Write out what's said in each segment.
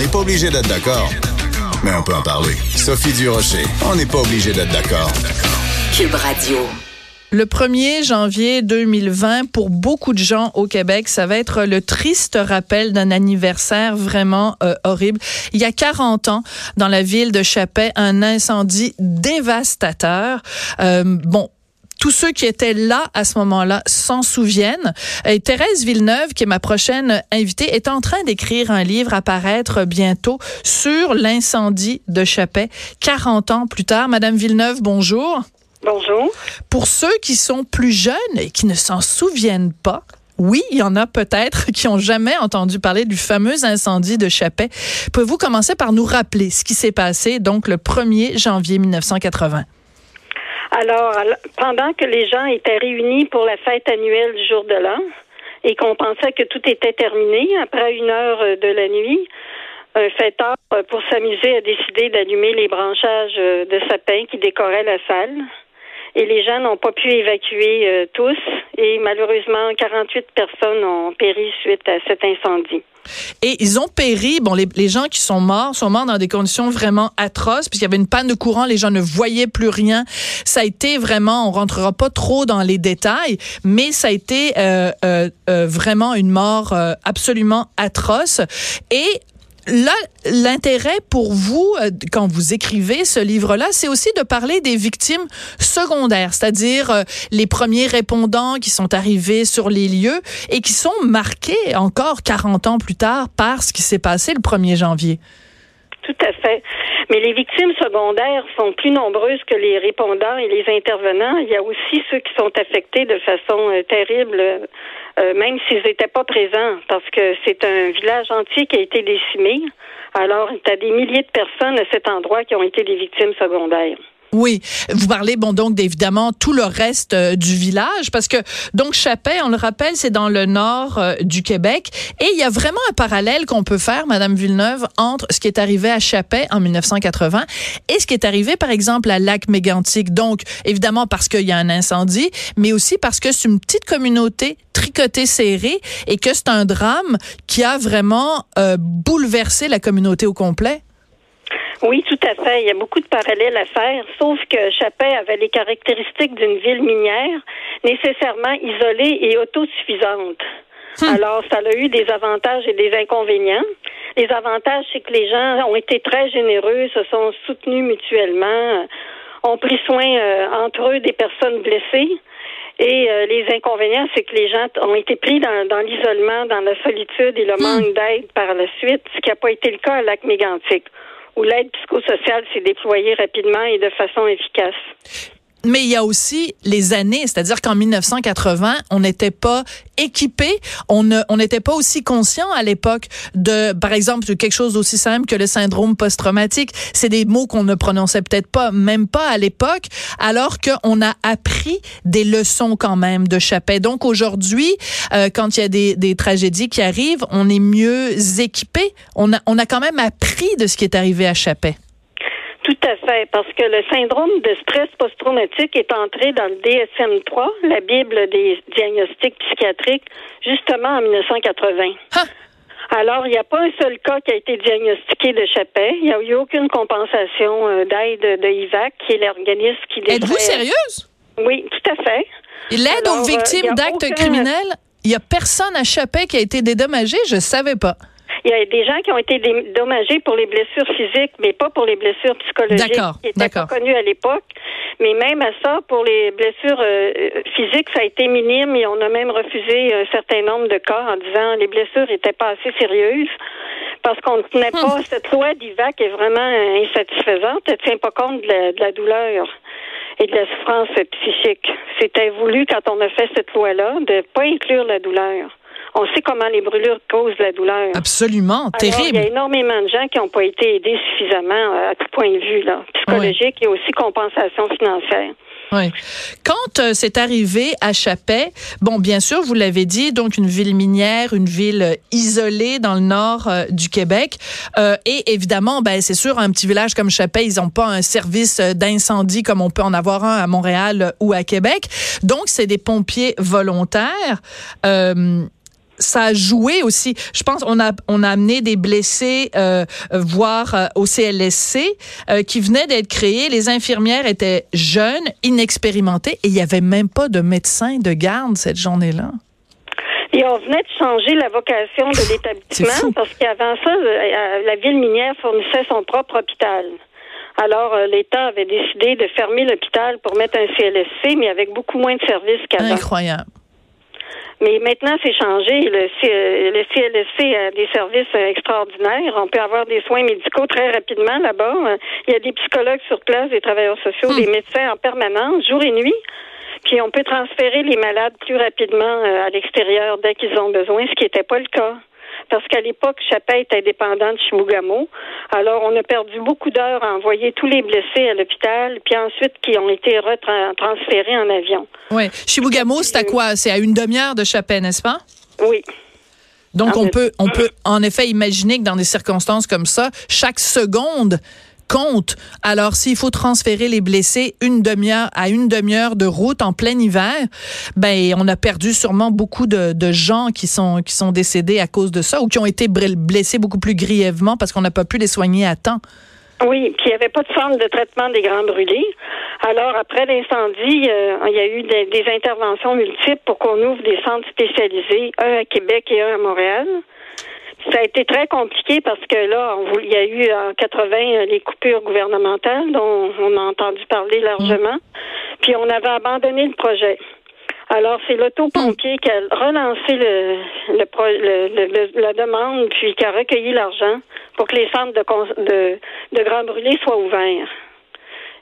n'est pas obligé d'être d'accord, mais on peut en parler. Sophie Durocher, on n'est pas obligé d'être d'accord. Cube Radio. Le 1er janvier 2020, pour beaucoup de gens au Québec, ça va être le triste rappel d'un anniversaire vraiment euh, horrible. Il y a 40 ans, dans la ville de Chapet, un incendie dévastateur. Euh, bon, tous ceux qui étaient là à ce moment-là s'en souviennent. Et Thérèse Villeneuve, qui est ma prochaine invitée, est en train d'écrire un livre à paraître bientôt sur l'incendie de Chapet, 40 ans plus tard. Madame Villeneuve, bonjour. Bonjour. Pour ceux qui sont plus jeunes et qui ne s'en souviennent pas, oui, il y en a peut-être qui ont jamais entendu parler du fameux incendie de Chapet. Pouvez-vous commencer par nous rappeler ce qui s'est passé donc le 1er janvier 1980? Alors, pendant que les gens étaient réunis pour la fête annuelle du jour de l'an et qu'on pensait que tout était terminé après une heure de la nuit, un fêtard, pour s'amuser, a décidé d'allumer les branchages de sapin qui décoraient la salle et les gens n'ont pas pu évacuer euh, tous et malheureusement 48 personnes ont péri suite à cet incendie. Et ils ont péri, bon, les, gens qui sont morts sont morts dans des conditions vraiment atroces, puisqu'il y avait une panne de courant, les gens ne voyaient plus rien. Ça a été vraiment, on rentrera pas trop dans les détails, mais ça a été euh, euh, euh vraiment une mort euh, absolument atroce. Et là, l'intérêt pour vous, euh, quand vous écrivez ce livre-là, c'est aussi de parler des victimes secondaires, c'est-à-dire euh, les premiers répondants qui sont arrivés sur les lieux et qui sont marqués encore 40 ans plus tard par ce qui s'est passé le 1er janvier. Tout à fait. Mais les victimes secondaires sont plus nombreuses que les répondants et les intervenants. Il y a aussi ceux qui sont affectés de façon euh, terrible, euh, même s'ils n'étaient pas présents, parce que c'est un village entier qui a été décimé. Alors, il y a des milliers de personnes à cet endroit qui ont été des victimes secondaires. Oui, vous parlez bon donc d'évidemment tout le reste euh, du village parce que donc Chapet, on le rappelle, c'est dans le nord euh, du Québec et il y a vraiment un parallèle qu'on peut faire madame Villeneuve entre ce qui est arrivé à Chapet en 1980 et ce qui est arrivé par exemple à Lac Mégantic. Donc évidemment parce qu'il y a un incendie, mais aussi parce que c'est une petite communauté tricotée serrée et que c'est un drame qui a vraiment euh, bouleversé la communauté au complet. Oui, tout à fait. Il y a beaucoup de parallèles à faire, sauf que Chapet avait les caractéristiques d'une ville minière, nécessairement isolée et autosuffisante. Hmm. Alors, ça a eu des avantages et des inconvénients. Les avantages, c'est que les gens ont été très généreux, se sont soutenus mutuellement, ont pris soin euh, entre eux des personnes blessées. Et euh, les inconvénients, c'est que les gens ont été pris dans, dans l'isolement, dans la solitude et le hmm. manque d'aide par la suite, ce qui n'a pas été le cas à Lac Mégantic où l'aide psychosociale s'est déployée rapidement et de façon efficace. Mais il y a aussi les années, c'est-à-dire qu'en 1980, on n'était pas équipé, on n'était pas aussi conscient à l'époque de, par exemple, de quelque chose aussi simple que le syndrome post-traumatique. C'est des mots qu'on ne prononçait peut-être pas, même pas à l'époque, alors qu'on a appris des leçons quand même de Chapet. Donc aujourd'hui, euh, quand il y a des, des, tragédies qui arrivent, on est mieux équipé. On a, on a quand même appris de ce qui est arrivé à Chapet. Tout à fait, parce que le syndrome de stress post-traumatique est entré dans le DSM-3, la Bible des diagnostics psychiatriques, justement en 1980. Alors, il n'y a pas un seul cas qui a été diagnostiqué de Chapet. Il n'y a eu aucune compensation euh, d'aide de IVAC, qui est l'organisme qui Êtes-vous sérieuse? Oui, tout à fait. L'aide aux euh, victimes d'actes criminels, il n'y a personne à Chapet qui a été dédommagé? Je ne savais pas. Il y a des gens qui ont été dédommagés pour les blessures physiques, mais pas pour les blessures psychologiques qui étaient pas connues à l'époque. Mais même à ça, pour les blessures euh, physiques, ça a été minime et on a même refusé un certain nombre de cas en disant les blessures n'étaient pas assez sérieuses parce qu'on ne tenait pas. Hmm. Cette loi d'IVAC est vraiment insatisfaisante. Elle ne tient pas compte de la, de la douleur et de la souffrance psychique. C'était voulu, quand on a fait cette loi-là, de ne pas inclure la douleur. On sait comment les brûlures causent la douleur. Absolument, Alors, il y a terrible. énormément de gens qui n'ont pas été aidés suffisamment euh, à tout point de vue, là, psychologique et aussi compensation financière. Oui. Quand euh, c'est arrivé à Chapet, bon, bien sûr, vous l'avez dit, donc une ville minière, une ville euh, isolée dans le nord euh, du Québec, euh, et évidemment, ben c'est sûr, un petit village comme Chapet, ils n'ont pas un service d'incendie comme on peut en avoir un à Montréal ou à Québec. Donc, c'est des pompiers volontaires. Euh, ça a joué aussi. Je pense on a on a amené des blessés euh, voir euh, au CLSC euh, qui venaient d'être créés. Les infirmières étaient jeunes, inexpérimentées et il y avait même pas de médecin de garde cette journée-là. Et on venait de changer la vocation de l'établissement parce qu'avant ça, euh, la ville minière fournissait son propre hôpital. Alors, euh, l'État avait décidé de fermer l'hôpital pour mettre un CLSC, mais avec beaucoup moins de services qu'avant. Incroyable. Mais maintenant, c'est changé. Le, C- euh, le CLSC a des services euh, extraordinaires. On peut avoir des soins médicaux très rapidement là-bas. Euh, Il y a des psychologues sur place, des travailleurs sociaux, des médecins en permanence, jour et nuit. Puis on peut transférer les malades plus rapidement à l'extérieur dès qu'ils ont besoin, ce qui n'était pas le cas. Parce qu'à l'époque, Chapet était dépendant de Chibougamau. Alors, on a perdu beaucoup d'heures à envoyer tous les blessés à l'hôpital, puis ensuite qui ont été retransférés en avion. Oui. Chibougamau, c'est à quoi? C'est à une demi-heure de Chapet, n'est-ce pas? Oui. Donc En on peut on peut en effet imaginer que dans des circonstances comme ça, chaque seconde Alors, s'il faut transférer les blessés une demi-heure à une demi-heure de route en plein hiver, ben on a perdu sûrement beaucoup de, gens qui sont qui sont décédés à cause de ça ou qui ont été blessés beaucoup plus grièvement parce qu'on n'a pas pu les soigner à temps. Oui, puis il n'y avait pas de centre de traitement des grands brûlés. Alors, après l'incendie, euh, il y a eu des interventions multiples pour qu'on ouvre des centres spécialisés, un à Québec et un à Montréal. Ça a été très compliqué parce que là, on il y a eu en 80 euh, les coupures gouvernementales dont on a entendu parler largement. Puis on avait abandonné le projet. Alors, c'est l'autopompier qui a relancé le, le, pro- le- le- le- la demande, puis qui a recueilli l'argent pour que les centres de, de, de grands brûlés soient ouverts.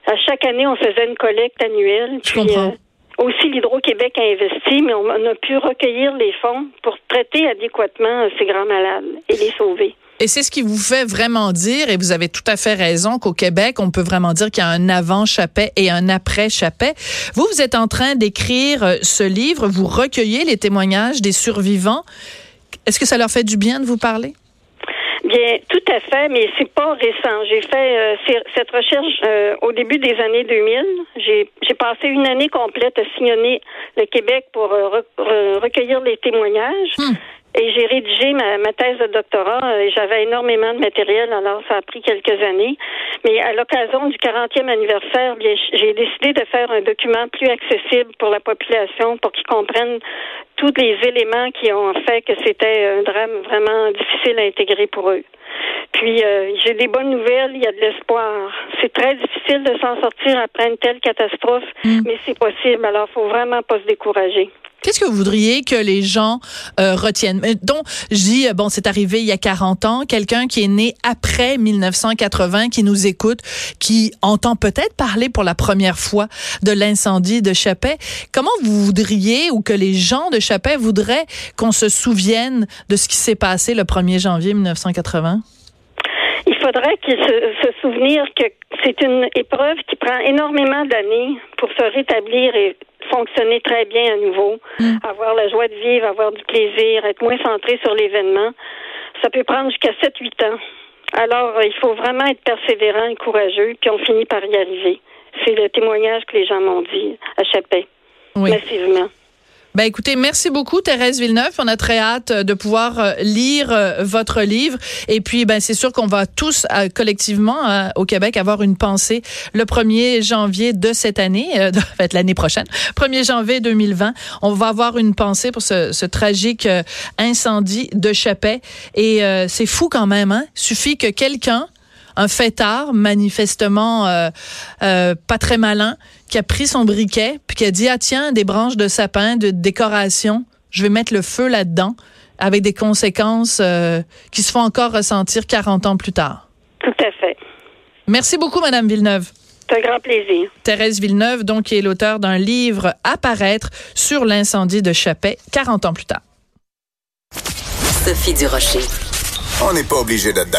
À chaque année, on faisait une collecte annuelle. Je puis, comprends. euh, aussi, l'Hydro-Québec a investi, mais on, a pu recueillir les fonds pour traiter adéquatement euh, ces grands malades et les sauver. Et c'est ce qui vous fait vraiment dire, et vous avez tout à fait raison, qu'au Québec, on peut vraiment dire qu'il y a un avant Chapet et un après Chapet. Vous, vous êtes en train d'écrire euh, ce livre, vous recueillez les témoignages des survivants. Est-ce que ça leur fait du bien de vous parler? Bien, tout à fait, mais c'est pas récent. J'ai fait euh, cette recherche euh, au début des années 2000. J'ai passé une année complète à sillonner le Québec pour euh, re- re- recueillir les témoignages. Et j'ai rédigé ma, ma thèse de doctorat. et J'avais énormément de matériel, alors ça a pris quelques années. Mais à l'occasion du 40e anniversaire, j'ai décidé de faire un document plus accessible pour la population, pour qu'ils comprennent tous les éléments qui ont fait que c'était un drame vraiment difficile à intégrer pour eux. Puis euh, j'ai des bonnes nouvelles, il y a de l'espoir. C'est très difficile de s'en sortir après une telle catastrophe, mais c'est possible. Alors, faut vraiment pas se décourager. Qu'est-ce que vous voudriez que les gens euh, retiennent? Mais Donc, je dis, euh, bon, c'est arrivé il y a 40 ans, quelqu'un qui est né après 1980, qui nous écoute, qui entend peut-être parler pour la première fois de l'incendie de Chapet. Comment vous voudriez ou que les gens de Chapet voudraient qu'on se souvienne de ce qui s'est passé le 1er janvier 1980? Il faudrait qu'ils se, se souvenir que c'est une épreuve qui prend énormément d'années pour se rétablir et fonctionner très bien à nouveau, avoir la joie de vivre, avoir du plaisir, être moins centré sur l'événement. Ça peut prendre jusqu'à 7-8 ans. Alors, euh, il faut vraiment être persévérant et courageux, puis on finit par y arriver. C'est le témoignage que les gens m'ont dit à Chapet, Oui. massivement. Ben écoutez, merci beaucoup Thérèse Villeneuve. On a très hâte euh, de pouvoir euh, lire euh, votre livre. Et puis, ben c'est sûr qu'on va tous collectivement au Québec avoir une pensée le 1er janvier de cette année, en fait, l'année prochaine, 1er janvier 2020. On va avoir une pensée pour ce, ce tragique incendie de Chapet. Et euh, c'est fou quand même. Hein? Suffit que quelqu'un un fêtard, manifestement euh, euh, pas très malin, qui a pris son briquet, puis qui a dit, ah tiens, des branches de sapin, de décoration, je vais mettre le feu là-dedans, avec des conséquences euh, qui se font encore ressentir 40 ans plus tard. Tout à fait. Merci beaucoup, Madame Villeneuve. C'est un grand plaisir. Thérèse Villeneuve, donc, qui est l'auteur d'un livre à paraître sur l'incendie de Chapet 40 ans plus tard. Sophie Durocher. On n'est pas obligé d'être d'accord.